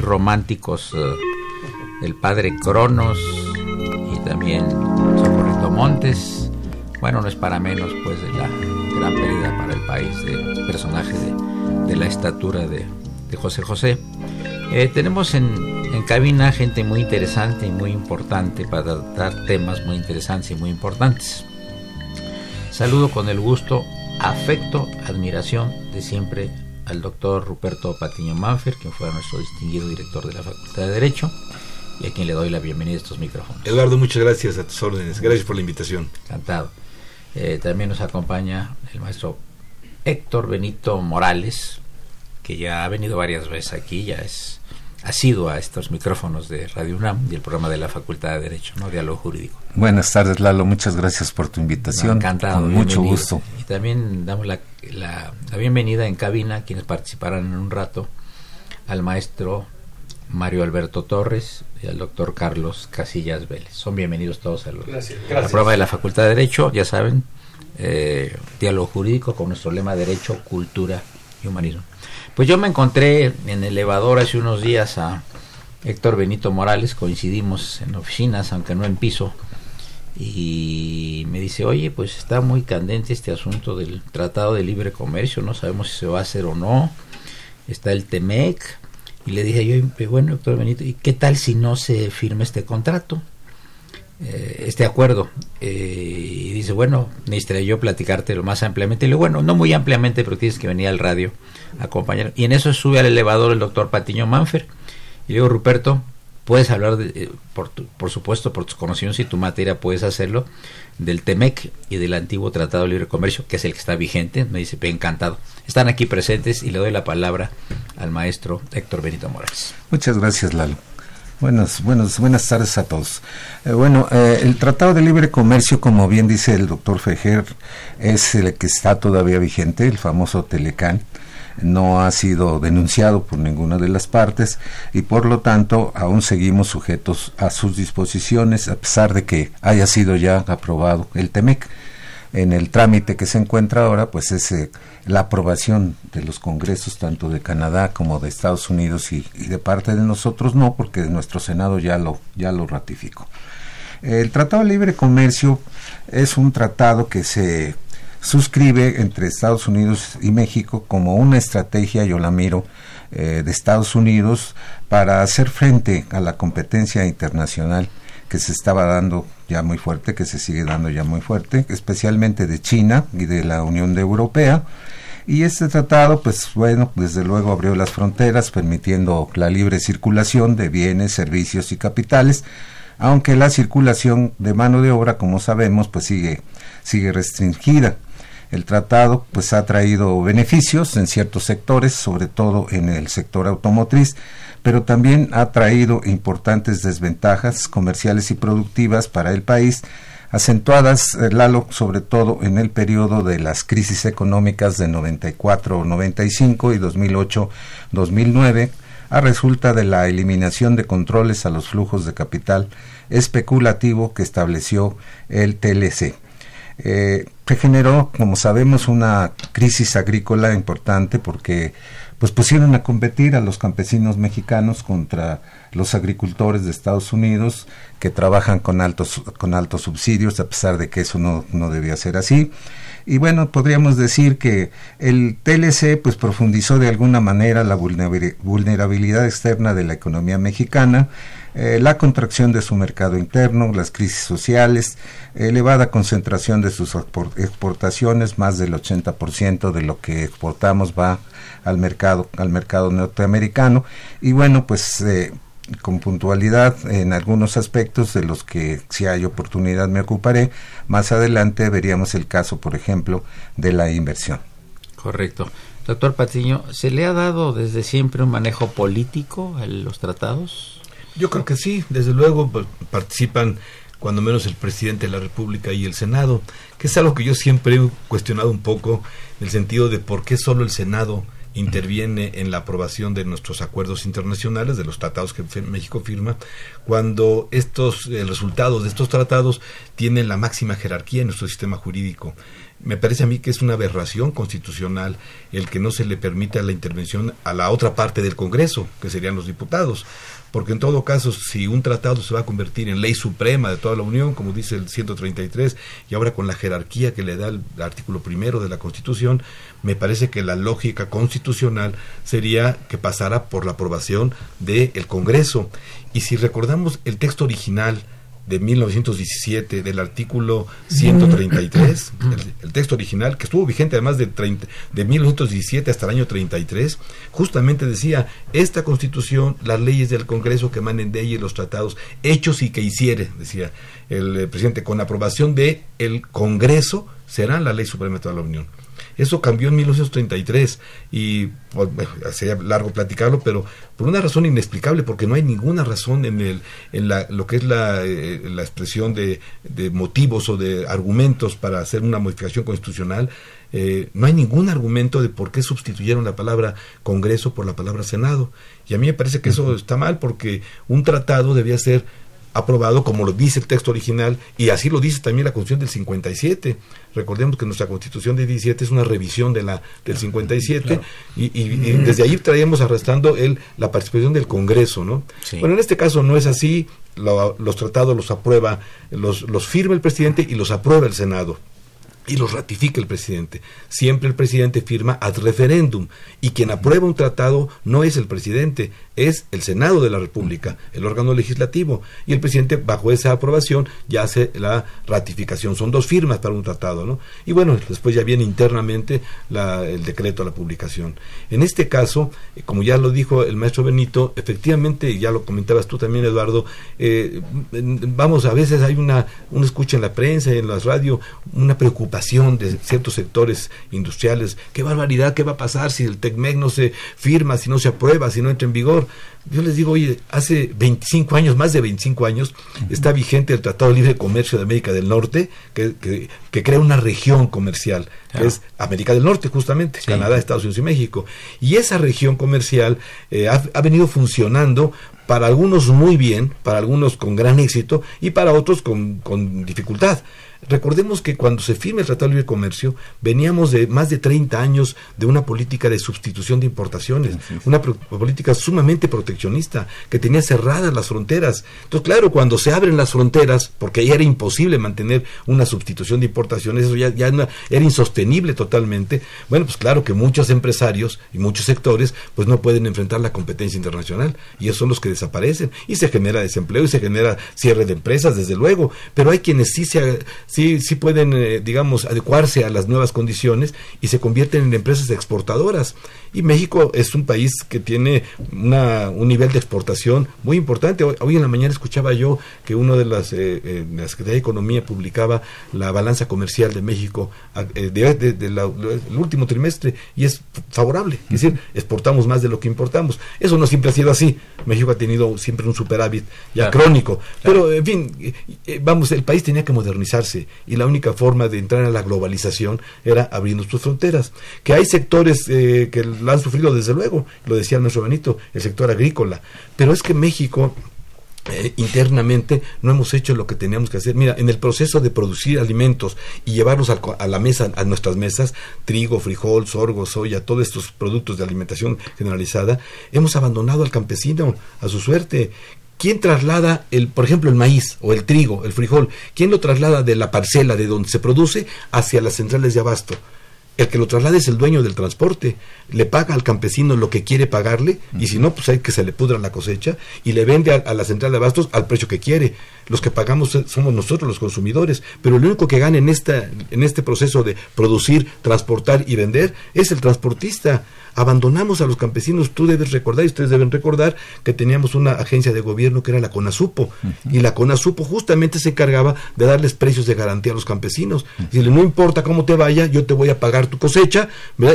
Románticos eh, el padre Cronos y también Socorrito Montes. Bueno, no es para menos pues de la gran pérdida para el país de personaje de, la estatura de, José José. Eh, tenemos en, en, cabina gente muy interesante y muy importante para dar temas muy interesantes y muy importantes. Saludo con el gusto, afecto, admiración de siempre al doctor Ruperto Patiño Manfer, quien fue nuestro distinguido director de la Facultad de Derecho, y a quien le doy la bienvenida a estos micrófonos. Eduardo, muchas gracias a tus órdenes. Gracias por la invitación. Encantado. Eh, también nos acompaña el maestro Héctor Benito Morales, que ya ha venido varias veces aquí, ya es ha sido a estos micrófonos de Radio UNAM y el programa de la Facultad de Derecho, ¿no? Diálogo Jurídico. Buenas tardes, Lalo. Muchas gracias por tu invitación. Encantado. Con mucho gusto. Y también damos la, la, bienvenida en cabina, quienes participarán en un rato, al maestro Mario Alberto Torres y al doctor Carlos Casillas Vélez. Son bienvenidos todos a, la prueba de la Facultad de Derecho, ya saben, eh, diálogo jurídico con nuestro lema Derecho, Cultura Humanismo. Pues yo me encontré en el elevador hace unos días a Héctor Benito Morales, coincidimos en oficinas, aunque no en piso, y me dice, oye, pues está muy candente este asunto del Tratado de Libre Comercio, no sabemos si se va a hacer o no, está el TEMEC, y le dije yo, bueno, Héctor Benito, ¿y qué tal si no se firma este contrato? Eh, este acuerdo. Eh, y dice, bueno, necesitaría yo platicarte lo más ampliamente. Y le bueno, no muy ampliamente, pero tienes que venir al radio a acompañar. Y en eso sube al elevador el doctor Patiño Manfer. Y le digo, Ruperto, puedes hablar, de, eh, por, por supuesto, por tus conocimientos y tu materia, puedes hacerlo, del TEMEC y del antiguo Tratado de Libre Comercio, que es el que está vigente. Me dice, encantado. Están aquí presentes y le doy la palabra al maestro Héctor Benito Morales. Muchas gracias, Lalo. Buenas, buenas, buenas tardes a todos. Eh, bueno, eh, el Tratado de Libre Comercio, como bien dice el doctor Fejer, es el que está todavía vigente, el famoso Telecán. No ha sido denunciado por ninguna de las partes y por lo tanto aún seguimos sujetos a sus disposiciones a pesar de que haya sido ya aprobado el TEMEC en el trámite que se encuentra ahora, pues es eh, la aprobación de los congresos tanto de Canadá como de Estados Unidos y, de parte de nosotros no, porque nuestro Senado ya lo, ya lo ratificó. El Tratado de Libre Comercio es un tratado que se suscribe entre Estados Unidos y México como una estrategia, yo la miro, eh, de Estados Unidos para hacer frente a la competencia internacional que se estaba dando ya muy fuerte, que se sigue dando ya muy fuerte, especialmente de China y de la Unión Europea. Y este tratado, pues bueno, desde luego abrió las fronteras, permitiendo la libre circulación de bienes, servicios y capitales, aunque la circulación de mano de obra, como sabemos, pues sigue, sigue restringida. El tratado pues ha traído beneficios en ciertos sectores, sobre todo en el sector automotriz, pero también ha traído importantes desventajas comerciales y productivas para el país, acentuadas, eh, Lalo, sobre todo en el periodo de las crisis económicas de 94-95 y 2008-2009, a resulta de la eliminación de controles a los flujos de capital especulativo que estableció el TLC. Eh, se generó, como sabemos, una crisis agrícola importante porque pues pusieron a competir a los campesinos mexicanos contra los agricultores de Estados Unidos que trabajan con altos con altos subsidios a pesar de que eso no, no debía ser así. Y bueno podríamos decir que el TLC pues profundizó de alguna manera la vulnerabilidad externa de la economía mexicana eh, la contracción de su mercado interno, las crisis sociales, elevada concentración de sus exportaciones, más del 80% de lo que exportamos va al mercado, al mercado norteamericano, y bueno, pues eh, con puntualidad en algunos aspectos de los que si hay oportunidad me ocuparé. Más adelante veríamos el caso, por ejemplo, de la inversión. Correcto. Doctor Patiño, ¿se le ha dado desde siempre un manejo político a los tratados? Yo creo que sí, desde luego pues, participan cuando menos el presidente de la República y el Senado, que es algo que yo siempre he cuestionado un poco, en el sentido de por qué solo el Senado interviene en la aprobación de nuestros acuerdos internacionales, de los tratados que México firma, cuando estos eh, resultados de estos tratados tienen la máxima jerarquía en nuestro sistema jurídico. Me parece a mí que es una aberración constitucional el que no se le permita la intervención a la otra parte del Congreso, que serían los diputados porque en todo caso, si un tratado se va a convertir en ley suprema de toda la Unión, como dice el 133, y ahora con la jerarquía que le da el artículo primero de la Constitución, me parece que la lógica constitucional sería que pasara por la aprobación del Congreso. Y si recordamos el texto original, de 1917 del artículo 133, el, el, texto original, que estuvo vigente además de, 30, de 1917 hasta el año 33, justamente decía, esta constitución, las leyes del Congreso que emanen de ella y los tratados, hechos y que hiciere, decía el eh, presidente, con aprobación de el Congreso, serán la ley suprema de toda la Unión. Eso cambió en 1933 y pues, sería largo platicarlo, pero por una razón inexplicable, porque no hay ninguna razón en, el, en la, lo que es la, eh, la expresión de, de, motivos o de argumentos para hacer una modificación constitucional. Eh, no hay ningún argumento de por qué sustituyeron la palabra Congreso por la palabra Senado. Y a mí me parece que eso está mal porque un tratado debía ser aprobado como lo dice el texto original y así lo dice también la Constitución del 57. Recordemos que nuestra Constitución del 17 es una revisión de la del 57 y, y, y, desde ahí traíamos arrastrando el, la participación del Congreso, ¿no? Sí. Bueno, en este caso no es así, lo, los tratados los aprueba, los, los firma el presidente y los aprueba el Senado y los ratifica el presidente. Siempre el presidente firma ad referendum y quien aprueba un tratado no es el presidente, es el Senado de la República, el órgano legislativo, y el presidente bajo esa aprobación ya hace la ratificación. Son dos firmas para un tratado, ¿no? Y bueno, después ya viene internamente el decreto a la publicación. En este caso, eh, como ya lo dijo el maestro Benito, efectivamente, ya lo comentabas tú también, Eduardo, eh, vamos, a veces hay una, uno escucha en la prensa y en las radio una preocupación de ciertos sectores industriales, qué barbaridad, qué va a pasar si el TECMEC no se firma, si no se aprueba, si no entra en vigor. Yo les digo, oye, hace 25 años, más de 25 años, está vigente el Tratado de Libre Comercio de América del Norte, que, que, que crea una región comercial, claro. que es América del Norte, justamente, sí. Canadá, Estados Unidos y México. Y esa región comercial eh, ha, ha venido funcionando para algunos muy bien, para algunos con gran éxito y para otros con, con dificultad. Recordemos que cuando se firma el Tratado de Libre Comercio, veníamos de más de 30 años de una política de sustitución de importaciones, una política sumamente proteccionista, que tenía cerradas las fronteras. Entonces, claro, cuando se abren las fronteras, porque ahí era imposible mantener una sustitución de importaciones, eso ya, ya era insostenible totalmente, bueno, pues claro que muchos empresarios y muchos sectores pues no pueden enfrentar la competencia internacional, y esos son los que desaparecen, y se genera desempleo, y se genera cierre de empresas, desde luego, pero hay quienes sí se sí, sí pueden, eh, digamos, adecuarse a las nuevas condiciones y se convierten en empresas exportadoras. Y México es un país que tiene una, un nivel de exportación muy importante. Hoy, hoy en la mañana escuchaba yo que uno de las, eh, eh, la Secretaría de Economía publicaba la balanza comercial de México eh, de, de, de la, el último trimestre y es favorable. Es decir, exportamos más de lo que importamos. Eso no siempre ha sido así. México ha tenido siempre un superávit ya claro. crónico. Claro. Pero, en fin, vamos, el país tenía que modernizarse y la única forma de entrar a la globalización era abriendo sus fronteras. Que hay sectores eh, que la han sufrido desde luego, lo decía nuestro Benito, el sector agrícola, pero es que México eh, internamente no hemos hecho lo que teníamos que hacer. Mira, en el proceso de producir alimentos y llevarlos a, la mesa, a nuestras mesas, trigo, frijol, sorgo, soya, todos estos productos de alimentación generalizada, hemos abandonado al campesino a su suerte. ¿Quién traslada, el, por ejemplo, el maíz o el trigo, el frijol? ¿Quién lo traslada de la parcela de donde se produce hacia las centrales de abasto? el que lo traslade es el dueño del transporte, le paga al campesino lo que quiere pagarle y si no, pues hay que se le pudra la cosecha y le vende a, la central de abastos al precio que quiere. Los que pagamos somos nosotros los consumidores, pero el único que gana en, esta, en este proceso de producir, transportar y vender es el transportista abandonamos a los campesinos. Tú debes recordar, y ustedes deben recordar, que teníamos una agencia de gobierno que era la CONASUPO, y la CONASUPO justamente se encargaba de darles precios de garantía a los campesinos. y no importa cómo te vaya, yo te voy a pagar tu cosecha,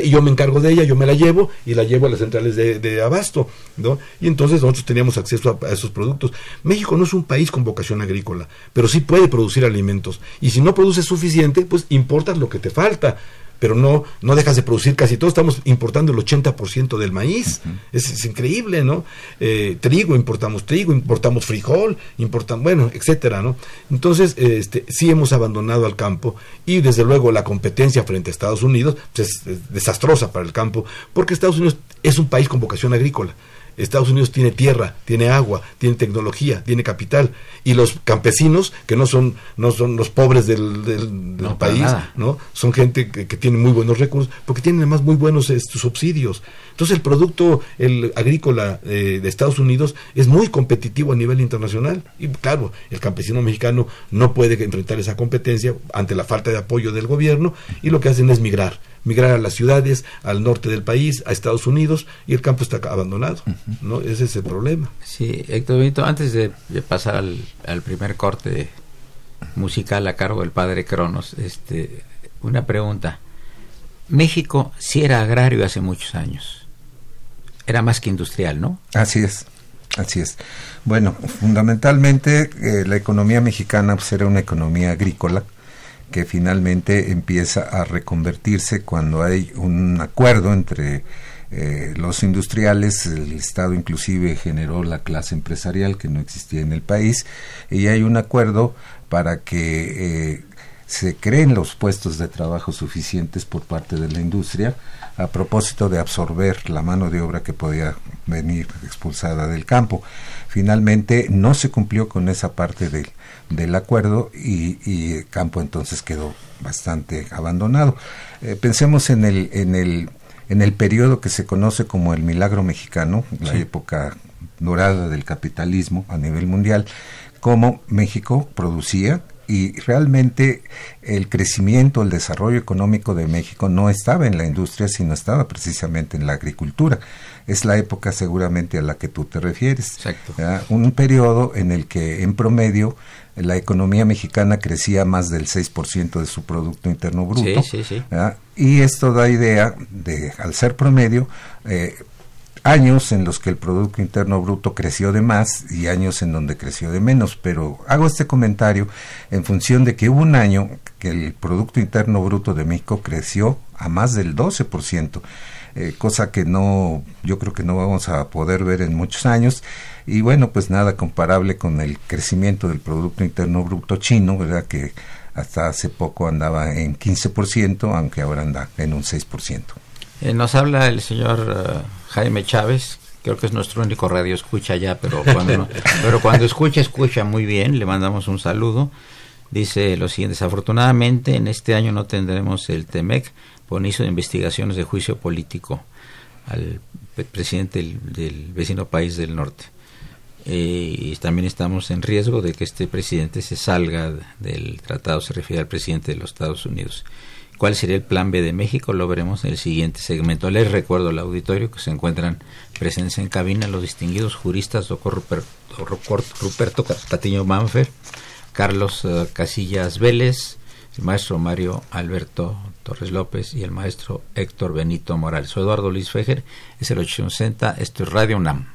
y yo me encargo de ella, yo me la llevo, y la llevo a las centrales de, abasto. ¿no? Y entonces nosotros teníamos acceso a, a esos productos. México no es un país con vocación agrícola, pero sí puede producir alimentos. Y si no produces suficiente, pues importas lo que te falta pero no, no dejas de producir casi todo. Estamos importando el 80% del maíz. es, increíble, ¿no? Eh, trigo, importamos trigo, importamos frijol, importamos, bueno, etcétera, ¿no? Entonces, este, sí hemos abandonado al campo y desde luego la competencia frente a Estados Unidos pues, es desastrosa para el campo, porque Estados Unidos es un país con vocación agrícola. Estados Unidos tiene tierra, tiene agua, tiene tecnología, tiene capital. Y los campesinos que no son no son los pobres del, del, país, no son gente que, tiene muy buenos recursos porque tienen además muy buenos estos subsidios. Entonces el producto el agrícola eh, de Estados Unidos es muy competitivo a nivel internacional y claro el campesino mexicano no puede enfrentar esa competencia ante la falta de apoyo del gobierno y lo que hacen es migrar migrar a las ciudades, al norte del país, a Estados Unidos, y el campo está abandonado. ¿no? Ese es el problema. Sí, Héctor Benito, antes de, pasar al, al, primer corte musical a cargo del padre Cronos, este, una pregunta. México sí era agrario hace muchos años. Era más que industrial, ¿no? Así es. Así es. Bueno, fundamentalmente eh, la economía mexicana pues, era una economía agrícola que finalmente empieza a reconvertirse cuando hay un acuerdo entre eh, los industriales, el Estado inclusive generó la clase empresarial que no existía en el país, y hay un acuerdo para que eh, se creen los puestos de trabajo suficientes por parte de la industria a propósito de absorber la mano de obra que podía venir expulsada del campo. Finalmente no se cumplió con esa parte del, del acuerdo y, el campo entonces quedó bastante abandonado. Eh, pensemos en el, en, el, en el periodo que se conoce como el milagro mexicano, la época dorada del capitalismo a nivel mundial, cómo México producía y realmente el crecimiento, el desarrollo económico de México no estaba en la industria, sino estaba precisamente en la agricultura. Es la época seguramente a la que tú te refieres. Un periodo en el que en promedio la economía mexicana crecía más del 6% de su Producto Interno Bruto. Y esto da idea de, al ser promedio, eh, años en los que el Producto Interno Bruto creció de más y años en donde creció de menos. Pero hago este comentario en función de que hubo un año que el Producto Interno Bruto de México creció a más del 12%. Eh, cosa que no, yo creo que no vamos a poder ver en muchos años y bueno, pues nada comparable con el crecimiento del Producto Interno Bruto chino, ¿verdad? Que hasta hace poco andaba en 15%, aunque ahora anda en un 6%. Eh, nos habla el señor eh, Jaime Chávez, creo que es nuestro único radio escucha ya, pero cuando, pero cuando escucha, escucha muy bien, le mandamos un saludo. Dice lo siguiente, desafortunadamente en este año no tendremos el TEMEC por inicio de investigaciones de juicio político al presidente del vecino país del norte. Eh, y también estamos en riesgo de que este presidente se salga del tratado, se refiere al presidente de los Estados Unidos. ¿Cuál sería el plan B de México? Lo veremos en el siguiente segmento. Les recuerdo al auditorio que se encuentran presencia en cabina los distinguidos juristas doctor Ruperto, Patiño Manfer, Carlos eh, Casillas Vélez, el maestro Mario Alberto Torres López y el maestro Héctor Benito Morales. Soy Eduardo Luis Fejer, es el 860, esto es Radio UNAM.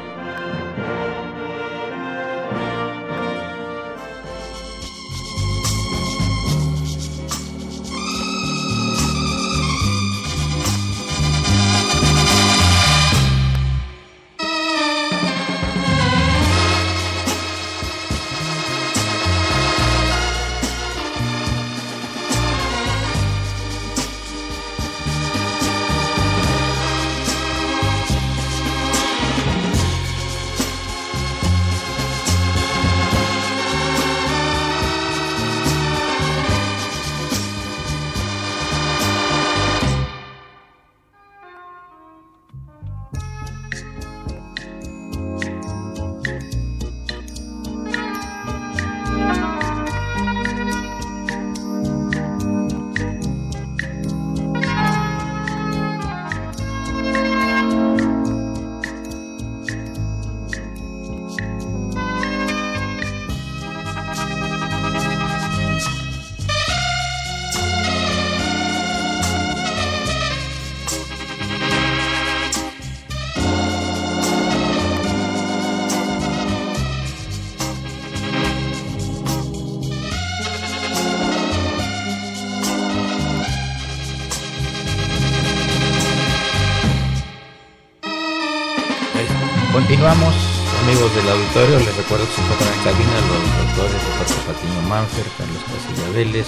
Auditorio. Les recuerdo que se encuentran en cabina los doctores Roberto Patiño Manfer, Carlos Casilla Vélez,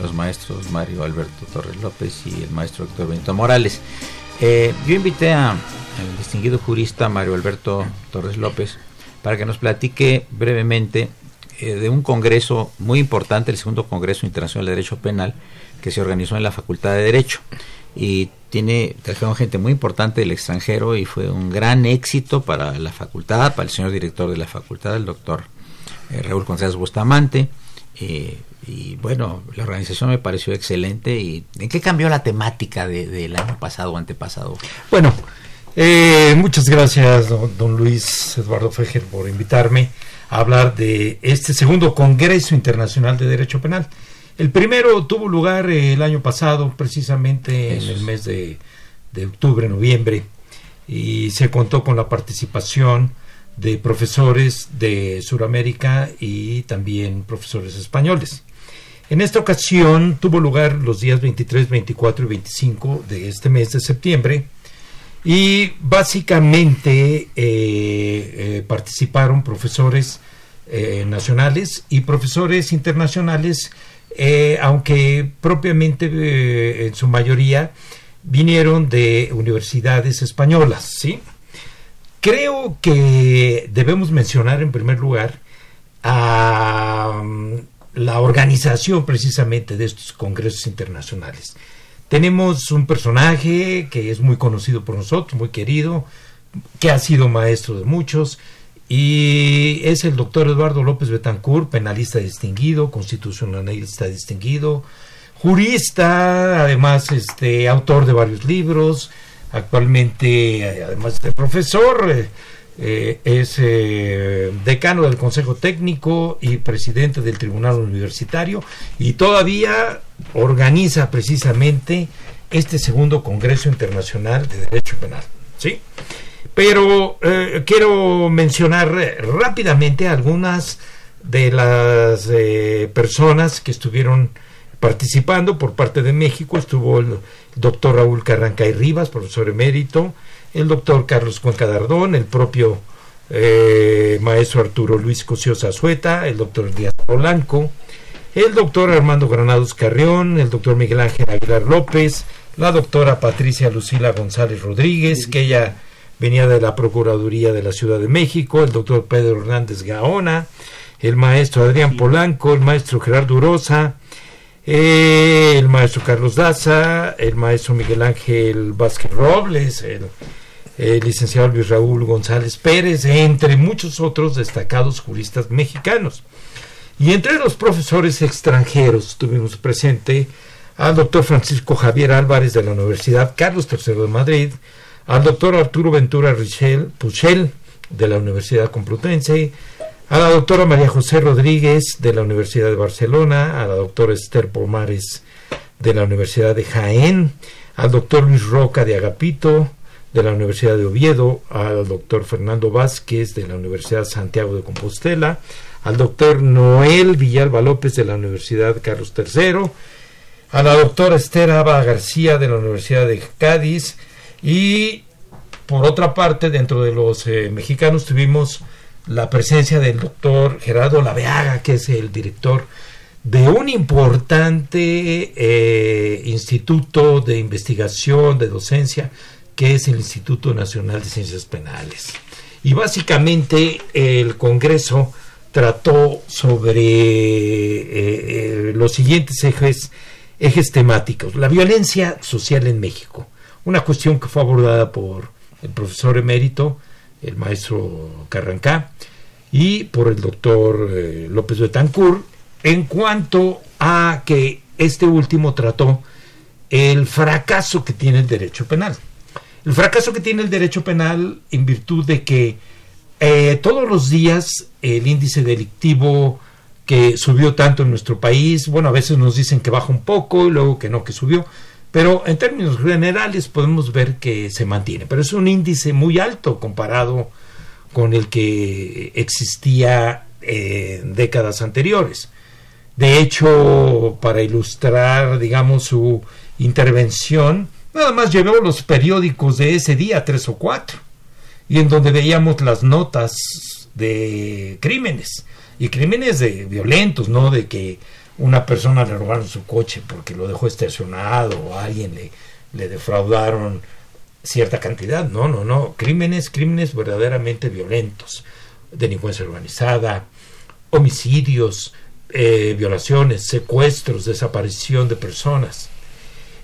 los maestros Mario Alberto Torres López y el maestro Héctor Benito Morales. Eh, yo invité al distinguido jurista Mario Alberto Torres López para que nos platique brevemente eh, de un congreso muy importante, el segundo Congreso Internacional de Derecho Penal, que se organizó en la Facultad de Derecho y tiene trajeron gente muy importante del extranjero y fue un gran éxito para la facultad, para el señor director de la facultad, el doctor eh, Raúl González Bustamante. Eh, y bueno, la organización me pareció excelente. ¿Y en qué cambió la temática del año pasado o antepasado? Bueno, eh, muchas gracias, don, don, Luis Eduardo Fejer, por invitarme a hablar de este segundo Congreso Internacional de Derecho Penal. El primero tuvo lugar el año pasado, precisamente en el mes de, octubre, noviembre, y se contó con la participación de profesores de Sudamérica y también profesores españoles. En esta ocasión tuvo lugar los días 23, 24 y 25 de este mes de septiembre y básicamente eh, eh, participaron profesores eh, nacionales y profesores internacionales eh, aunque propiamente eh, en su mayoría vinieron de universidades españolas, ¿sí? Creo que debemos mencionar en primer lugar a mm, la organización precisamente de estos congresos internacionales. Tenemos un personaje que es muy conocido por nosotros, muy querido, que ha sido maestro de muchos, y es el doctor Eduardo López Betancourt, penalista distinguido, constitucionalista distinguido, jurista, además este autor de varios libros, actualmente además de profesor, eh, eh, es eh, decano del Consejo Técnico y presidente del Tribunal Universitario y todavía organiza precisamente este segundo Congreso Internacional de Derecho Penal. ¿sí? Pero eh, quiero mencionar rápidamente algunas de las eh, personas que estuvieron participando por parte de México. Estuvo el doctor Raúl Carranca y Rivas, profesor emérito, el doctor Carlos Cuenca Dardón, el propio eh, maestro Arturo Luis Cosio Azueta, el doctor Díaz Polanco, el doctor Armando Granados Carrión, el doctor Miguel Ángel Aguilar López, la doctora Patricia Lucila González Rodríguez, que ella venía de la Procuraduría de la Ciudad de México, el doctor Pedro Hernández Gaona, el maestro Adrián Polanco, el maestro Gerardo Urosa, eh, el maestro Carlos Daza, el maestro Miguel Ángel Vázquez Robles, el, licenciado Luis Raúl González Pérez, entre muchos otros destacados juristas mexicanos. Y entre los profesores extranjeros tuvimos presente al doctor Francisco Javier Álvarez de la Universidad Carlos III de Madrid, al doctor Arturo Ventura Puchel de la Universidad Complutense, a la doctora María José Rodríguez de la Universidad de Barcelona, a la doctora Esther Pomares de la Universidad de Jaén, al doctor Luis Roca de Agapito, de la Universidad de Oviedo, al doctor Fernando Vázquez de la Universidad Santiago de Compostela, al doctor Noel Villalba López de la Universidad Carlos III, a la doctora Esther Aba García de la Universidad de Cádiz y por otra parte dentro de los eh, mexicanos tuvimos la presencia del doctor Gerardo Laveaga que es el director de un importante eh, instituto de investigación, de docencia, que es el Instituto Nacional de Ciencias Penales. Y básicamente el Congreso trató sobre eh, los siguientes ejes, ejes temáticos. La violencia social en México, una cuestión que fue abordada por el profesor emérito, el maestro Carrancá, y por el doctor López Betancourt, en cuanto a que este último trató el fracaso que tiene el derecho penal. El fracaso que tiene el derecho penal en virtud de que eh, todos los días el índice delictivo que subió tanto en nuestro país, bueno, a veces nos dicen que baja un poco y luego que no, que subió, pero en términos generales podemos ver que se mantiene, pero es un índice muy alto comparado con el que existía en décadas anteriores. De hecho, para ilustrar, digamos, su intervención, nada más llevó los periódicos de ese día, tres o cuatro, y en donde veíamos las notas de crímenes, y crímenes de violentos, no de que una persona le robaron su coche porque lo dejó estacionado o a alguien le, le defraudaron cierta cantidad, no, no, no, crímenes, crímenes verdaderamente violentos, delincuencia organizada, homicidios, eh, violaciones, secuestros, desaparición de personas.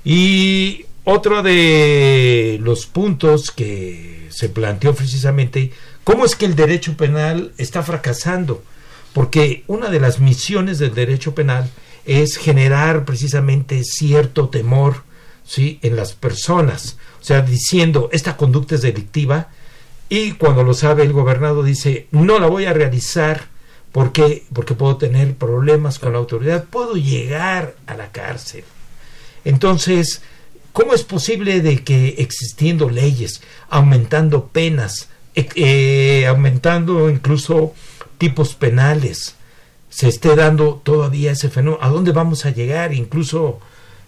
Y otro de los puntos que se planteó precisamente, ¿cómo es que el derecho penal está fracasando? Porque una de las misiones del derecho penal es generar precisamente cierto temor ¿sí? en las personas. O sea, diciendo, esta conducta es delictiva y cuando lo sabe el gobernado dice, no la voy a realizar ¿Por qué? Porque puedo tener problemas con la autoridad, puedo llegar a la cárcel. Entonces, ¿cómo es posible de que existiendo leyes, aumentando penas, eh, eh, aumentando incluso tipos penales, se esté dando todavía ese fenómeno? ¿A dónde vamos a llegar? Incluso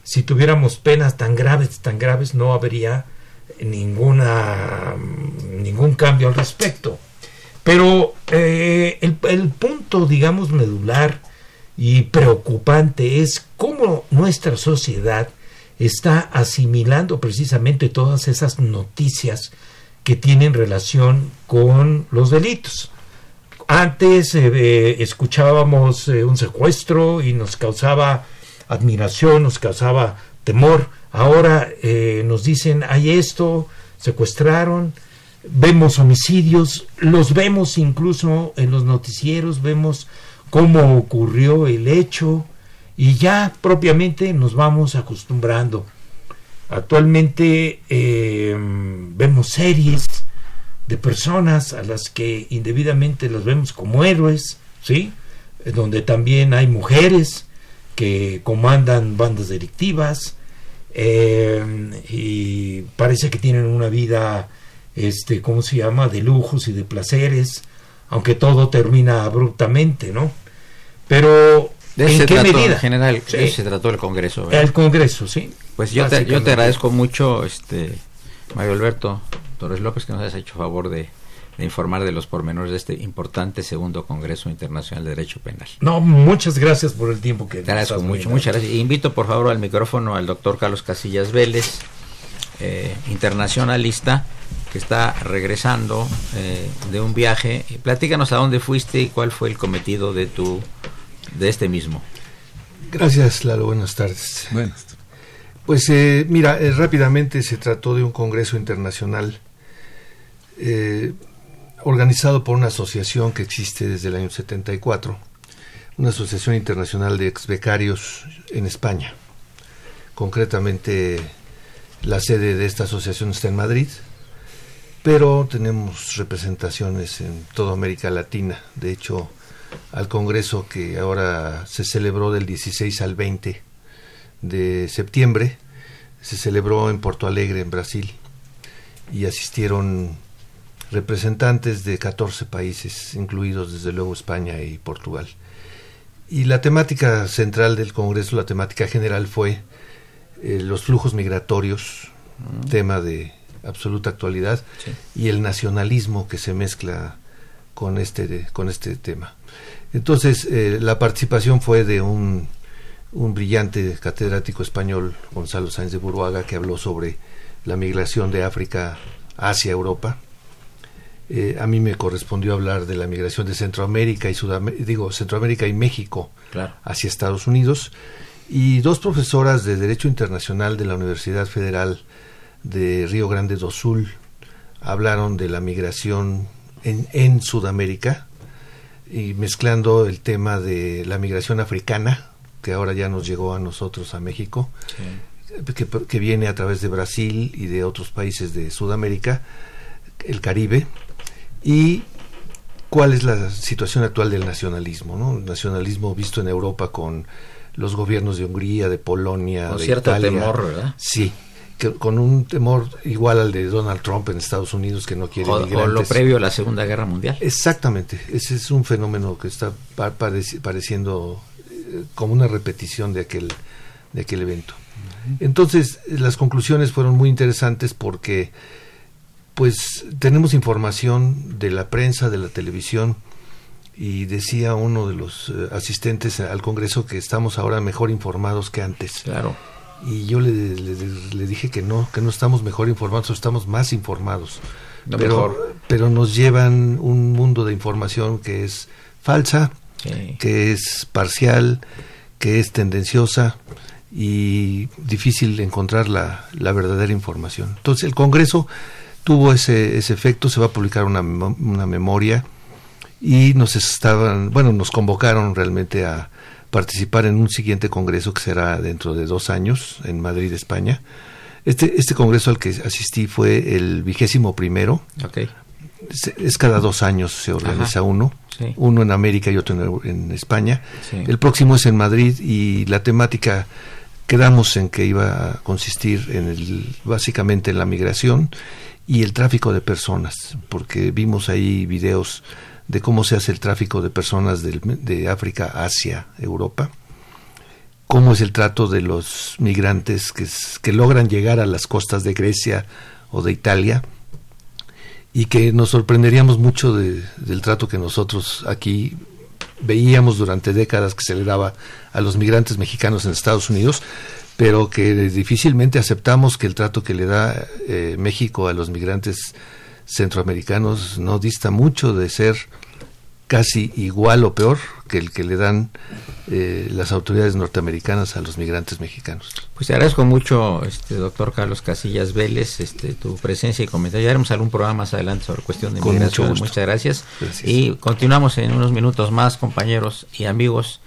si tuviéramos penas tan graves, tan graves, no habría ninguna, ningún cambio al respecto. Pero eh, el, punto, digamos, medular y preocupante es cómo nuestra sociedad está asimilando precisamente todas esas noticias que tienen relación con los delitos. Antes eh, escuchábamos eh, un secuestro y nos causaba admiración, nos causaba temor. Ahora nos dicen, hay esto, secuestraron, vemos homicidios, los vemos incluso en los noticieros, vemos cómo ocurrió el hecho y ya propiamente nos vamos acostumbrando. Actualmente eh, vemos series de personas a las que indebidamente las vemos como héroes, ¿sí? Donde también hay mujeres que comandan bandas delictivas eh, y parece que tienen una vida este, ¿cómo se llama?, de lujos y de placeres, aunque todo termina abruptamente, ¿no? Pero ¿en qué medida? En general, se trató el Congreso. El Congreso, sí. Pues yo te, yo te agradezco mucho, este, Mario Alberto Torres López, que nos has hecho favor de, informar de los pormenores de este importante segundo Congreso Internacional de Derecho Penal. No, muchas gracias por el tiempo que te agradezco mucho, muchas gracias. Invito por favor al micrófono al doctor Carlos Casillas Vélez, eh, internacionalista que está regresando eh, de un viaje. Platícanos a dónde fuiste y cuál fue el cometido de tu de este mismo. Gracias, Lalo. Buenas tardes. Buenas. Pues eh, mira, eh, rápidamente se trató de un congreso internacional organizado por una asociación que existe desde el año 74, una asociación internacional de ex becarios en España. Concretamente, la sede de esta asociación está en Madrid pero tenemos representaciones en toda América Latina. De hecho, al Congreso que ahora se celebró del 16 al 20 de septiembre, se celebró en Porto Alegre, en Brasil, y asistieron representantes de 14 países, incluidos desde luego España y Portugal. Y la temática central del Congreso, la temática general fue eh, los flujos migratorios, mm. tema de absoluta actualidad, y el nacionalismo que se mezcla con este, con este tema. Entonces, eh, la participación fue de un, un brillante catedrático español, Gonzalo Sáenz de Buruaga, que habló sobre la migración de África hacia Europa. Eh, a mí me correspondió hablar de la migración de Centroamérica y Sudamérica, digo, Centroamérica y México hacia Estados Unidos. Y dos profesoras de Derecho Internacional de la Universidad Federal de Río Grande do Sul hablaron de la migración en, en Sudamérica y mezclando el tema de la migración africana, que ahora ya nos llegó a nosotros a México, que, que, viene a través de Brasil y de otros países de Sudamérica, el Caribe, y cuál es la situación actual del nacionalismo, ¿no? El nacionalismo visto en Europa con los gobiernos de Hungría, de Polonia, con de cierto Italia. temor, ¿verdad? Sí, que, con un temor igual al de Donald Trump en Estados Unidos que no quiere o, migrantes. o lo previo a la Segunda Guerra Mundial. Exactamente, ese es un fenómeno que está pa pareci pareciendo eh, como una repetición de aquel de aquel evento. Entonces, las conclusiones fueron muy interesantes porque pues tenemos información de la prensa, de la televisión, y decía uno de los eh, asistentes al Congreso que estamos ahora mejor informados que antes. Claro. Y yo le, le, le dije que no, que no estamos mejor informados, estamos más informados. No pero, mejor. pero nos llevan un mundo de información que es falsa, Sí. que es parcial, que es tendenciosa y difícil encontrar la, la verdadera información. Entonces el Congreso tuvo ese, ese efecto, se va a publicar una, una memoria y nos estaban, bueno, nos convocaron realmente a participar en un siguiente congreso que será dentro de dos años en Madrid, España. Este, este congreso al que asistí fue el vigésimo primero, Ok. es, es cada dos años se organiza Ajá. uno, Sí. uno en América y otro en, España. Sí. El próximo es en Madrid y la temática quedamos en que iba a consistir en el, básicamente en la migración y el tráfico de personas, porque vimos ahí videos de cómo se hace el tráfico de personas del- de África hacia Europa, cómo es el trato de los migrantes que, que logran llegar a las costas de Grecia o de Italia y que nos sorprenderíamos mucho de- del trato que nosotros aquí veíamos durante décadas que se le daba a los migrantes mexicanos en Estados Unidos, pero que difícilmente aceptamos que el trato que le da eh, México a los migrantes centroamericanos no dista mucho de ser casi igual o peor que el que le dan eh, las autoridades norteamericanas a los migrantes mexicanos. Pues te agradezco mucho, este doctor Carlos Casillas Vélez, este tu presencia y comentario. Ya haremos algún programa más adelante sobre cuestión de Con migración. mucho gusto. Muchas gracias. Gracias. Y continuamos en unos minutos más, compañeros y amigos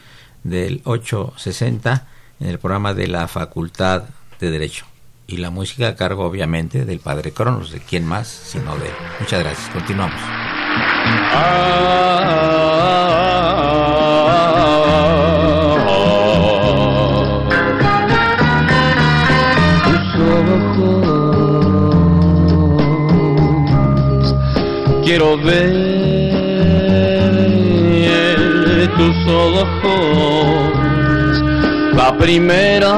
del 860 en el programa de la Facultad de Derecho. Y la música a cargo, obviamente, del padre Cronos, de quién más, sino de él. Muchas gracias. Continuamos. Quiero ver tus ojos la primera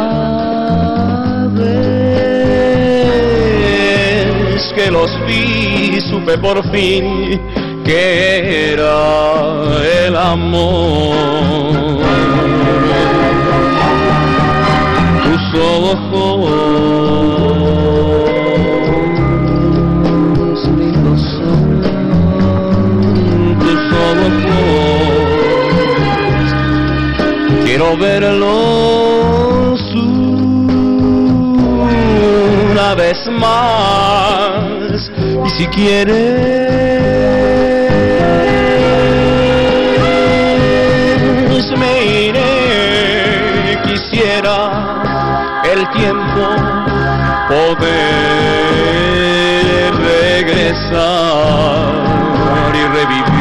vez que los vi supe por fin que era el amor. Tus ojos lindos son tus ojos quiero verlos más. Y si quieres, me iré. Quisiera el tiempo poder regresar y revivir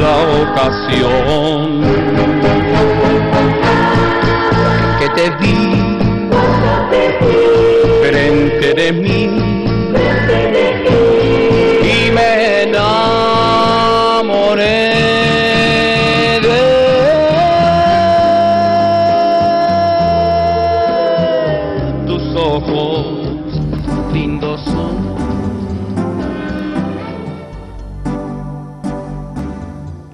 la ocasión